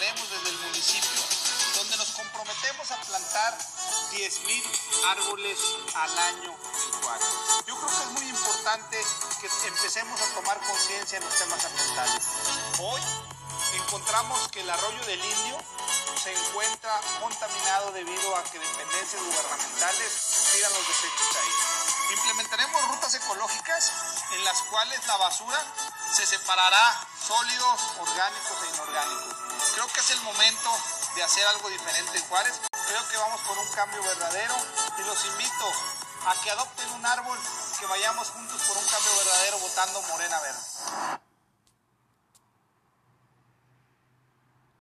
municipio, donde nos comprometemos a plantar 10.000 árboles al año en Juárez. Yo creo que es muy importante que empecemos a tomar conciencia en los temas ambientales. Hoy encontramos que el arroyo del Indio se encuentra contaminado debido a que dependencias gubernamentales tiran los desechos ahí. Implementaremos rutas ecológicas en las cuales la basura se separará sólidos, orgánicos e inorgánicos. Creo que es el momento de hacer algo diferente en Juárez. Creo que vamos por un cambio verdadero y los invito a que adopten un árbol, que vayamos juntos por un cambio verdadero votando Morena Verde.